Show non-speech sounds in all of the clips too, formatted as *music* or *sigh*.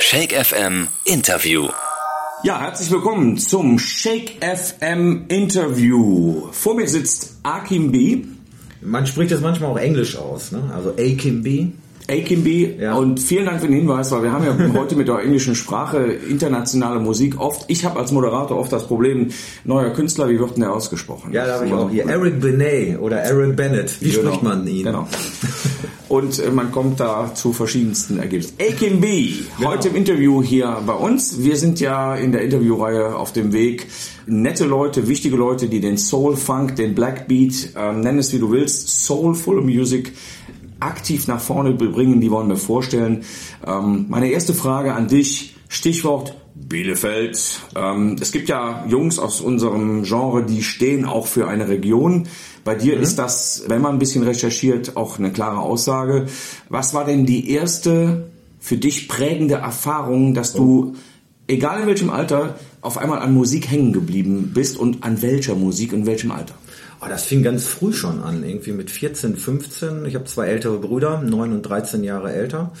Shake FM Interview. Ja, herzlich willkommen zum Shake FM Interview. Vor mir sitzt Akim B. Man spricht das manchmal auch Englisch aus, ne? Also Akim B. Akimby Ja. und vielen Dank für den Hinweis, weil wir haben ja *laughs* heute mit der englischen Sprache internationale Musik oft, ich habe als Moderator oft das Problem, neuer Künstler, wie wird denn der ausgesprochen? Ja, da habe ich auch hier Eric Benet oder Aaron Bennett. Wie Genau. spricht man ihn? Genau. Und äh, man kommt da zu verschiedensten Ergebnissen. Akim B, Genau. heute im Interview hier bei uns. Wir sind ja in der Interviewreihe auf dem Weg. Nette Leute, wichtige Leute, die den Soul Funk, den Black Beat, ähm, nenn es wie du willst, Soulful Music aktiv nach vorne bringen, die wollen wir vorstellen. Ähm, meine erste Frage an dich, Stichwort Bielefeld. Ähm, es gibt ja Jungs aus unserem Genre, die stehen auch für eine Region. Bei dir ist das, wenn man ein bisschen recherchiert, auch eine klare Aussage. Was war denn die erste für dich prägende Erfahrung, dass du, egal in welchem Alter, auf einmal an Musik hängen geblieben bist und an welcher Musik und welchem Alter? Oh, das fing ganz früh schon an, irgendwie mit 14, 15. Ich habe zwei ältere Brüder, 9 und 13 Jahre älter.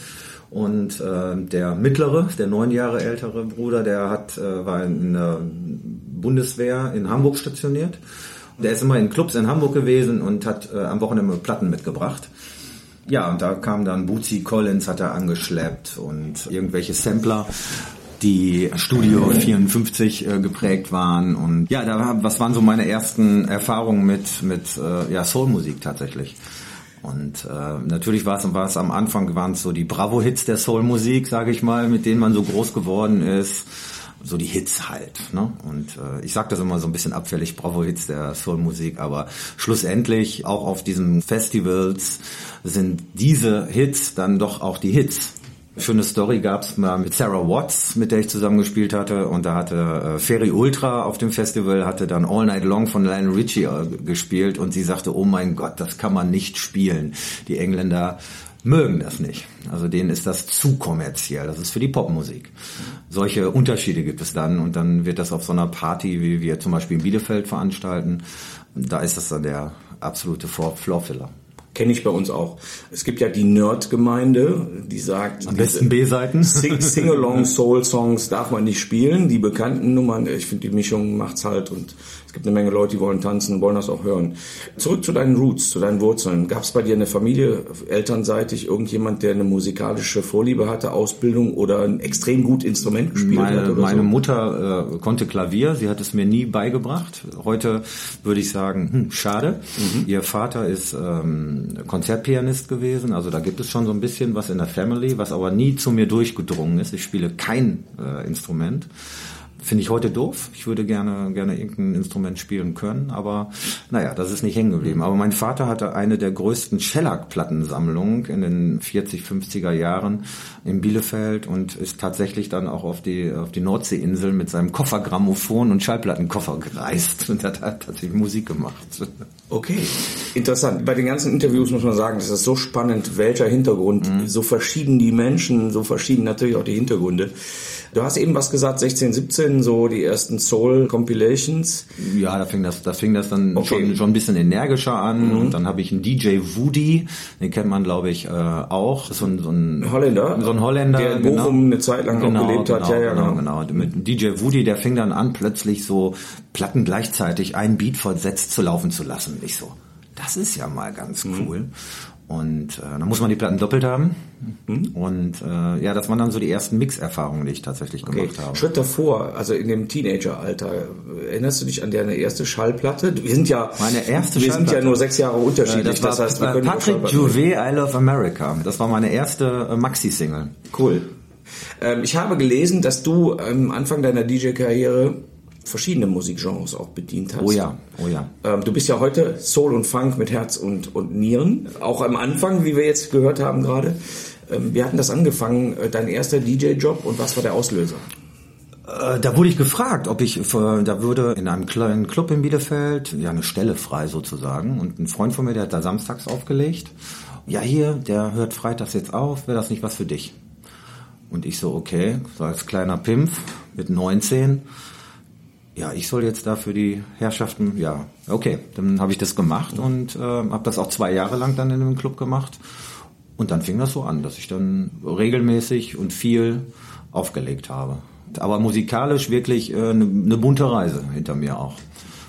Und äh, der mittlere, der neun Jahre ältere Bruder, der hat, äh, war in der Bundeswehr in Hamburg stationiert. Der ist immer in Clubs in Hamburg gewesen und hat äh, am Wochenende Platten mitgebracht. Ja, und da kam dann Bootsy Collins, hat er angeschleppt und irgendwelche Sampler, die Studio 54 äh, geprägt waren. Und ja, da, was waren so meine ersten Erfahrungen mit, mit äh, ja, Soulmusik tatsächlich. Und äh, natürlich war es, war es am Anfang waren es so die Bravo-Hits der Soulmusik, sage ich mal, mit denen man so groß geworden ist. So die Hits halt. Ne? Und äh, ich sage das immer so ein bisschen abfällig, Bravo-Hits der Soulmusik, aber schlussendlich auch auf diesen Festivals sind diese Hits dann doch auch die Hits. Schöne Story gab's mal mit Sarah Watts, mit der ich zusammengespielt hatte. Und da hatte äh, Ferry Ultra auf dem Festival, hatte dann All Night Long von Lionel Richie äh, gespielt. Und sie sagte, oh mein Gott, das kann man nicht spielen. Die Engländer mögen das nicht. Also denen ist das zu kommerziell. Das ist für die Popmusik. Solche Unterschiede gibt es dann. Und dann wird das auf so einer Party, wie wir zum Beispiel in Bielefeld veranstalten, da ist das dann der absolute Floorfiller. Kenne ich bei uns auch. Es gibt ja die Nerd-Gemeinde, die sagt, Am besten B-Seiten. Sing- *laughs* Sing-along Soul-Songs darf man nicht spielen. Die bekannten Nummern, ich finde die Mischung macht's halt und es gibt eine Menge Leute, die wollen tanzen, wollen das auch hören. Zurück zu deinen Roots, zu deinen Wurzeln. Gab es bei dir eine Familie, elternseitig, irgendjemand, der eine musikalische Vorliebe hatte, Ausbildung oder ein extrem gut Instrument gespielt hat Meine, oder meine so? Mutter äh, konnte Klavier, sie hat es mir nie beigebracht. Heute würde ich sagen, hm, schade. Mhm. Ihr Vater ist ähm, Konzertpianist gewesen, also da gibt es schon so ein bisschen was in der Family, was aber nie zu mir durchgedrungen ist. Ich spiele kein äh, Instrument. Finde ich heute doof. Ich würde gerne, gerne irgendein Instrument spielen können, aber naja, das ist nicht hängen geblieben. Aber mein Vater hatte eine der größten Shellac-Plattensammlungen in den 40, 50er Jahren in Bielefeld und ist tatsächlich dann auch auf die, auf die Nordseeinsel mit seinem Koffergrammophon und Schallplattenkoffer gereist und hat tatsächlich Musik gemacht. Okay, interessant. Bei den ganzen Interviews muss man sagen, das ist so spannend, welcher Hintergrund, Mhm. so verschieden die Menschen, so verschieden natürlich auch die Hintergründe. Du hast eben was gesagt, 16, 17, so die ersten Soul-Compilations. Ja, da fing das, da fing das dann Okay. schon, schon ein bisschen energischer an und dann habe ich einen DJ Woody, den kennt man glaube ich äh, auch, so ein, so ein Holländer? so ein Holländer, Der in Bochum eine Zeit lang auch gelebt hat. Genau, Ja, ja, genau, genau. genau. Mit DJ Woody, der fing dann an, plötzlich so Platten gleichzeitig einen Beat versetzt zu laufen zu lassen. Ich so, das ist ja mal ganz Mhm. Und äh, dann muss man die Platten doppelt haben. Mhm. Und äh, ja, das waren dann so die ersten Mix-Erfahrungen, die ich tatsächlich Okay. gemacht habe. Schritt davor, also in dem Teenageralter, erinnerst du dich an deine erste Schallplatte? Wir sind ja, Meine erste wir sind ja nur sechs Jahre Äh, unterschiedlich. Das war heißt, wir äh, können Patrick Juvet, I Love America. Das war meine erste äh, Maxi-Single. Cool. Ähm, ich habe gelesen, dass du am Anfang deiner DJ-Karriere verschiedene Musikgenres auch bedient hast. Oh ja, oh ja. Ähm, du bist ja heute Soul und Funk mit Herz und, und Nieren. Auch am Anfang, wie wir jetzt gehört haben gerade. Ähm, wir hatten das angefangen, äh, dein erster DJ-Job und was war der Auslöser? Äh, Da wurde ich gefragt, ob ich, da würde in einem kleinen Club in Bielefeld, ja eine Stelle frei sozusagen. Und ein Freund von mir, der hat da samstags aufgelegt. Ja hier, der hört freitags jetzt auf, wäre das nicht was für dich? Und ich so, okay, so als kleiner Pimpf mit 19. Ja, ich soll jetzt da für die Herrschaften, ja, okay, dann habe ich das gemacht und äh, habe das auch zwei Jahre lang dann in dem Club gemacht. Und dann fing das so an, dass ich dann regelmäßig und viel aufgelegt habe. Aber musikalisch wirklich äh, eine, eine bunte Reise hinter mir auch.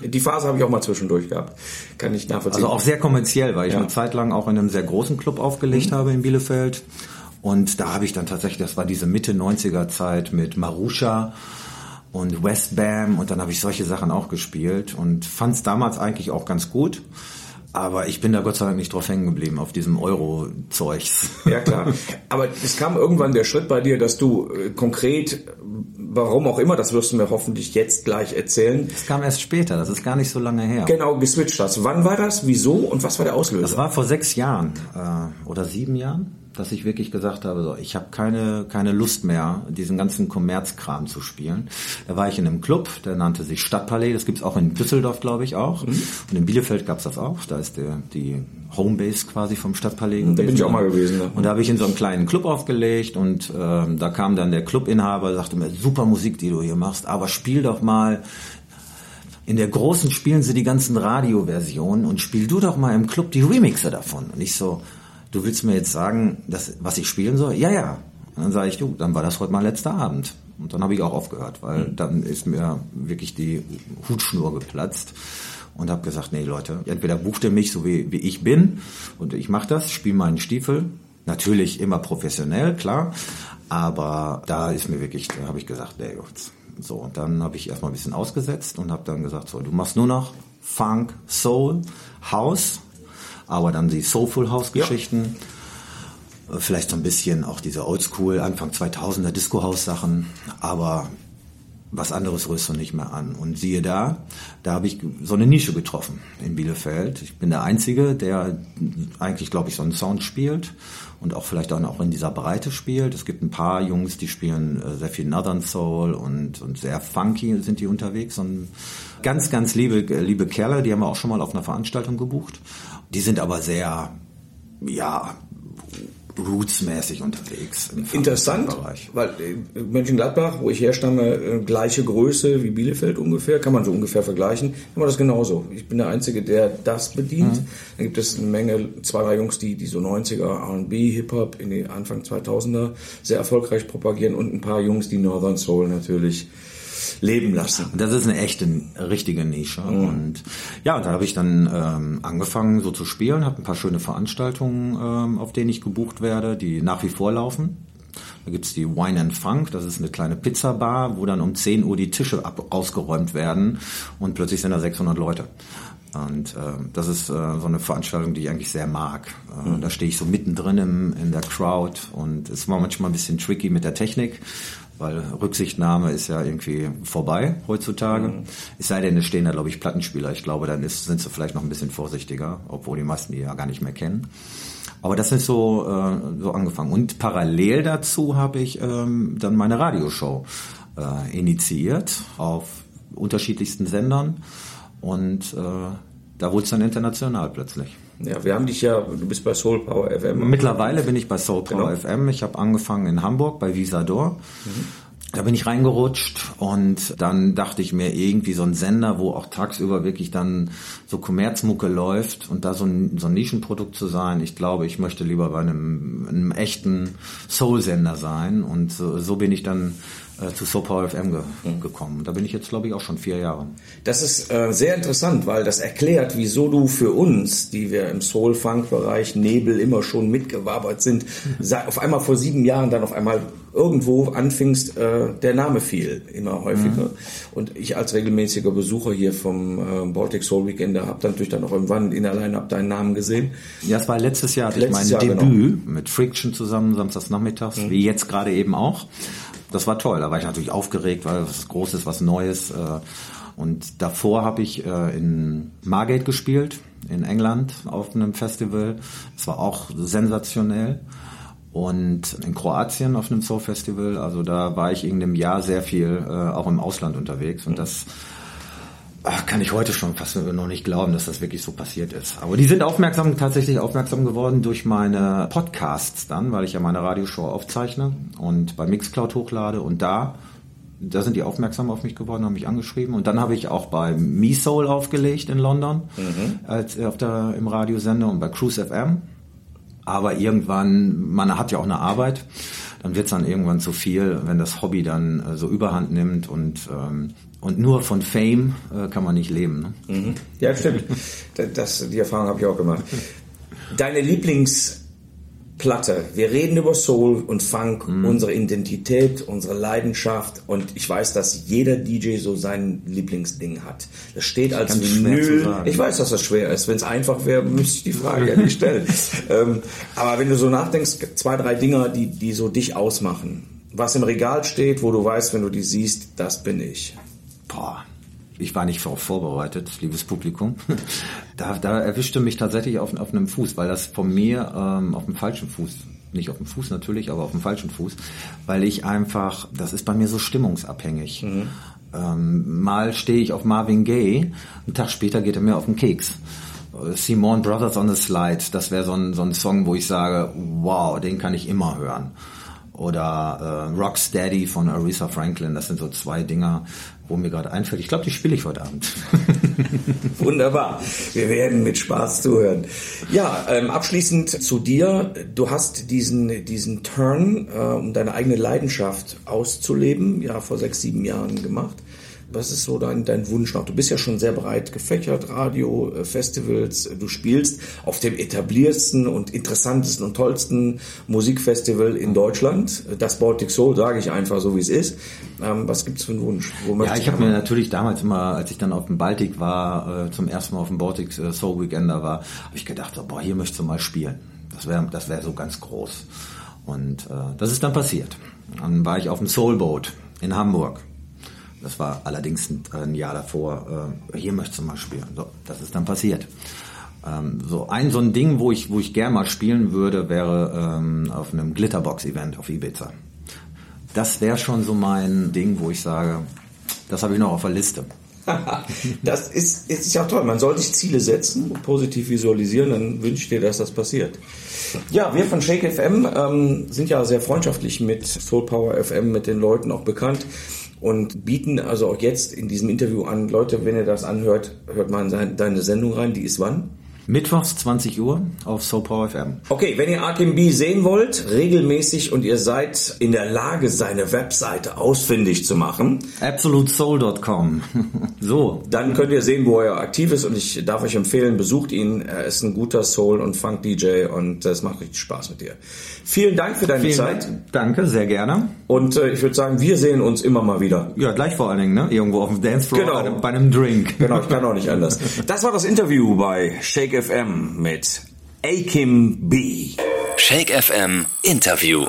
Die Phase habe ich auch mal zwischendurch gehabt. Kann ich nachvollziehen. Also auch sehr kommerziell, weil ich Ja. eine Zeit lang auch in einem sehr großen Club aufgelegt habe in Bielefeld. Und da habe ich dann tatsächlich, das war diese Mitte 90er Zeit mit Marusha und Westbam und dann habe ich solche Sachen auch gespielt und fand es damals eigentlich auch ganz gut. Aber ich bin da Gott sei Dank nicht drauf hängen geblieben, auf diesem Euro-Zeugs. Ja, klar. Aber es kam irgendwann der Schritt bei dir, dass du äh, konkret, warum auch immer, das wirst du mir hoffentlich jetzt gleich erzählen, Das kam erst später, das ist gar nicht so lange her. genau geswitcht hast. Wann war das, wieso und was war der Das Auslöser? war vor sechs Jahren äh, oder sieben Jahren, dass ich wirklich gesagt habe, so, ich habe keine, keine Lust mehr, diesen ganzen Kommerzkram zu spielen. Da war ich in einem Club, der nannte sich Stadtpalais, das gibt's auch in Düsseldorf, glaube ich, auch. Und in Bielefeld gab's das auch, da ist der, die Homebase quasi vom Stadtpalais gewesen. bin ich auch mal gewesen, ja. Und da habe ich in so einem kleinen Club aufgelegt und ähm, da kam dann der Clubinhaber, sagte mir, super Musik, die du hier machst, aber spiel doch mal in der großen spielen sie die ganzen Radioversionen und spiel du doch mal im Club die Remixe davon. Und ich so, du willst mir jetzt sagen, dass, was ich spielen soll? Ja, ja. Und dann sage ich, du, dann war das heute mal letzter Abend. Und dann habe ich auch aufgehört, weil dann ist mir wirklich die Hutschnur geplatzt und habe gesagt, nee Leute, entweder bucht ihr mich so wie, wie ich bin und ich mache das, spiele meinen Stiefel. Natürlich immer professionell, klar. Aber da ist mir wirklich, da habe ich gesagt, nee, jetzt. So, und dann habe ich erstmal ein bisschen ausgesetzt und habe dann gesagt, so, du machst nur noch Funk, Soul, House, aber dann die Soulful House Geschichten. Äh, Vielleicht so ein bisschen auch diese Oldschool, Anfang 2000er Disco-House-Sachen, aber was anderes rührst du nicht mehr an. Und siehe da, da habe ich so eine Nische getroffen in Bielefeld. Ich bin der Einzige, der eigentlich, glaube ich, so einen Sound spielt und auch vielleicht dann auch in dieser Breite spielt. Es gibt ein paar Jungs, die spielen äh, sehr viel Northern Soul und, und sehr funky sind die unterwegs. Und ganz, ganz liebe, liebe Kerle, die haben wir auch schon mal auf einer Veranstaltung gebucht. Die sind aber sehr, ja, rootsmäßig unterwegs. im Interessant, weil äh, Mönchengladbach, wo ich herstamme, äh, gleiche Größe wie Bielefeld ungefähr, kann man so ungefähr vergleichen. Aber das genauso. Ich bin der Einzige, der das bedient. Mhm. Dann gibt es eine Menge, zwei, drei Jungs, die, die so 90er R&B, Hip-Hop in den Anfang 2000er sehr erfolgreich propagieren und ein paar Jungs, die Northern Soul natürlich leben lassen. Das ist eine echte, richtige Nische. Und ja, da habe ich dann ähm, angefangen so zu spielen, habe ein paar schöne Veranstaltungen, ähm, auf denen ich gebucht werde, die nach wie vor laufen. Da gibt's die Wine and Funk, das ist eine kleine Pizzabar, wo dann um 10 Uhr die Tische ab ausgeräumt werden und plötzlich sind da 600 Leute. Und ähm, das ist äh, so eine Veranstaltung, die ich eigentlich sehr mag. Äh, Da stehe ich so mittendrin im, in der Crowd und es war manchmal ein bisschen tricky mit der Technik, weil Rücksichtnahme ist ja irgendwie vorbei heutzutage. Es sei denn, es stehen da, glaube ich, Plattenspieler. Ich glaube, dann ist, sind sie vielleicht noch ein bisschen vorsichtiger, obwohl die meisten die ja gar nicht mehr kennen. Aber das ist so, äh, so angefangen. Und parallel dazu habe ich ähm, dann meine Radioshow äh, initiiert auf unterschiedlichsten Sendern. Und äh, da wurde es dann international plötzlich. Ja, wir haben dich ja, du bist bei Soul Power FM. Mittlerweile bin ich bei Soul Power Genau. FM. Ich habe angefangen in Hamburg bei Visador. Da bin ich reingerutscht und dann dachte ich mir irgendwie so ein Sender, wo auch tagsüber wirklich dann so Kommerzmucke läuft und da so ein, so ein Nischenprodukt zu sein. Ich glaube, ich möchte lieber bei einem, einem echten Soul-Sender sein und so, so bin ich dann äh, zu Soul Power FM ge gekommen. Da bin ich jetzt, glaube ich, auch schon vier Jahre. Das ist äh, sehr interessant, weil das erklärt, wieso du für uns, die wir im Soul-Funk-Bereich Nebel immer schon mitgewabert sind, *laughs* auf einmal vor sieben Jahren dann auf einmal irgendwo anfingst, äh, der Name fiel immer häufiger. Und ich als regelmäßiger Besucher hier vom äh, Baltic Soul Weekend habe dann natürlich dann auch irgendwann in allein ab deinen Namen gesehen. Ja, es war letztes Jahr, hatte Letztes ich mein Jahr, genau. Debüt mit Friction zusammen, samstags nachmittags, wie jetzt gerade eben auch. Das war toll, da war ich natürlich aufgeregt, weil was Großes, was Neues. äh, Und davor habe ich äh, in Margate gespielt, in England, auf einem Festival. Es war auch sensationell. Und in Kroatien auf einem Soul Festival, also da war ich in einem Jahr sehr viel äh, auch im Ausland unterwegs und das Ach, kann ich heute schon fast noch nicht glauben, dass das wirklich so passiert ist. Aber die sind aufmerksam, tatsächlich aufmerksam geworden durch meine Podcasts dann, weil ich ja meine Radioshow aufzeichne und bei Mixcloud hochlade und da, da sind die aufmerksam auf mich geworden, haben mich angeschrieben und dann habe ich auch bei MeSoul aufgelegt in London, als auf der, im Radiosender und bei Cruise FM. Aber irgendwann, man hat ja auch eine Arbeit. dann wird's dann irgendwann zu viel, wenn das Hobby dann äh, so überhand nimmt und ähm, und nur von Fame äh, kann man nicht leben. Ne? Mhm. Ja, stimmt. *laughs* Das, die Erfahrung habe ich auch gemacht. Deine Lieblingsplatte. Wir reden über Soul und Funk, mhm. unsere Identität, unsere Leidenschaft. Und ich weiß, dass jeder DJ so sein Lieblingsding hat. Das steht als Vinyl. Ich weiß, dass das schwer ist. Wenn es einfach wäre, müsste ich die Frage ja nicht stellen. *laughs* ähm, aber wenn du so nachdenkst, zwei, drei Dinger, die, die so dich ausmachen. Was im Regal steht, wo du weißt, wenn du die siehst, das bin ich. Boah, ich war nicht darauf vorbereitet, liebes Publikum. *laughs* da, da erwischte mich tatsächlich auf, auf einem Fuß, weil das von mir ähm, auf dem falschen Fuß, nicht auf dem Fuß natürlich, aber auf dem falschen Fuß, weil ich einfach, das ist bei mir so stimmungsabhängig. Mhm. Ähm, mal stehe ich auf Marvin Gaye, einen Tag später geht er mir auf den Keks. Simon Brothers on the Slide, das wäre so ein, so ein Song, wo ich sage, wow, den kann ich immer hören oder äh, Rocksteady von Aretha Franklin. Das sind so zwei Dinger, wo mir gerade einfällt. Ich glaube, die spiele ich heute Abend. *laughs* Wunderbar. Wir werden mit Spaß zuhören. Ja, ähm, abschließend zu dir. Du hast diesen, diesen Turn, äh, um deine eigene Leidenschaft auszuleben, ja, vor sechs, sieben Jahren gemacht. Was ist so dein, dein Wunsch noch? Du bist ja schon sehr breit gefächert, Radio, äh, Festivals. Du spielst auf dem etabliertesten und interessantesten und tollsten Musikfestival in Deutschland. Das Baltic Soul, sage ich einfach so, wie es ist. Ähm, was gibt's für einen Wunsch? ja, ich habe mir natürlich damals immer, als ich dann auf dem Baltic war, äh, zum ersten Mal auf dem Baltic äh, Soul Weekender war, habe ich gedacht, boah, hier möchtest du mal spielen. Das wäre das wär so ganz groß. Und äh, das ist dann passiert. Dann war ich auf dem Soul Boat in Hamburg. Das war allerdings ein, Jahr davor. Äh, hier möchtest du mal spielen. So, das ist dann passiert. Ähm, so ein so ein Ding, wo ich wo ich gern mal spielen würde, wäre ähm, auf einem Glitterbox-Event auf Ibiza. Das wäre schon so mein Ding, wo ich sage, das habe ich noch auf der Liste. *laughs* das ist, ist ja toll. Man soll sich Ziele setzen, positiv visualisieren, dann wünsche ich dir, dass das passiert. Ja, wir von Shake FM ähm, sind ja sehr freundschaftlich mit Soul Power FM, mit den Leuten auch bekannt und bieten also auch jetzt in diesem Interview an, Leute, wenn ihr das anhört, hört mal in deine Sendung rein. Die ist wann? Mittwochs 20 Uhr auf SoPower FM. Okay, wenn ihr Akim B sehen wollt, regelmäßig und ihr seid in der Lage, seine Webseite ausfindig zu machen. AbsoluteSoul.com. *laughs* so. Dann könnt ihr sehen, wo er aktiv ist und ich darf euch empfehlen, besucht ihn. Er ist ein guter Soul- und Funk-DJ und es macht richtig Spaß mit dir. Vielen Dank für deine Vielen Zeit. Danke, sehr gerne. Und äh, ich würde sagen, wir sehen uns immer mal wieder. Ja, gleich vor allen Dingen, ne? Irgendwo auf dem Dancefloor genau. bei einem Drink. Genau, ich kann auch nicht anders. *laughs* Das war das Interview bei Shake FM mit Akim B. Shake FM Interview.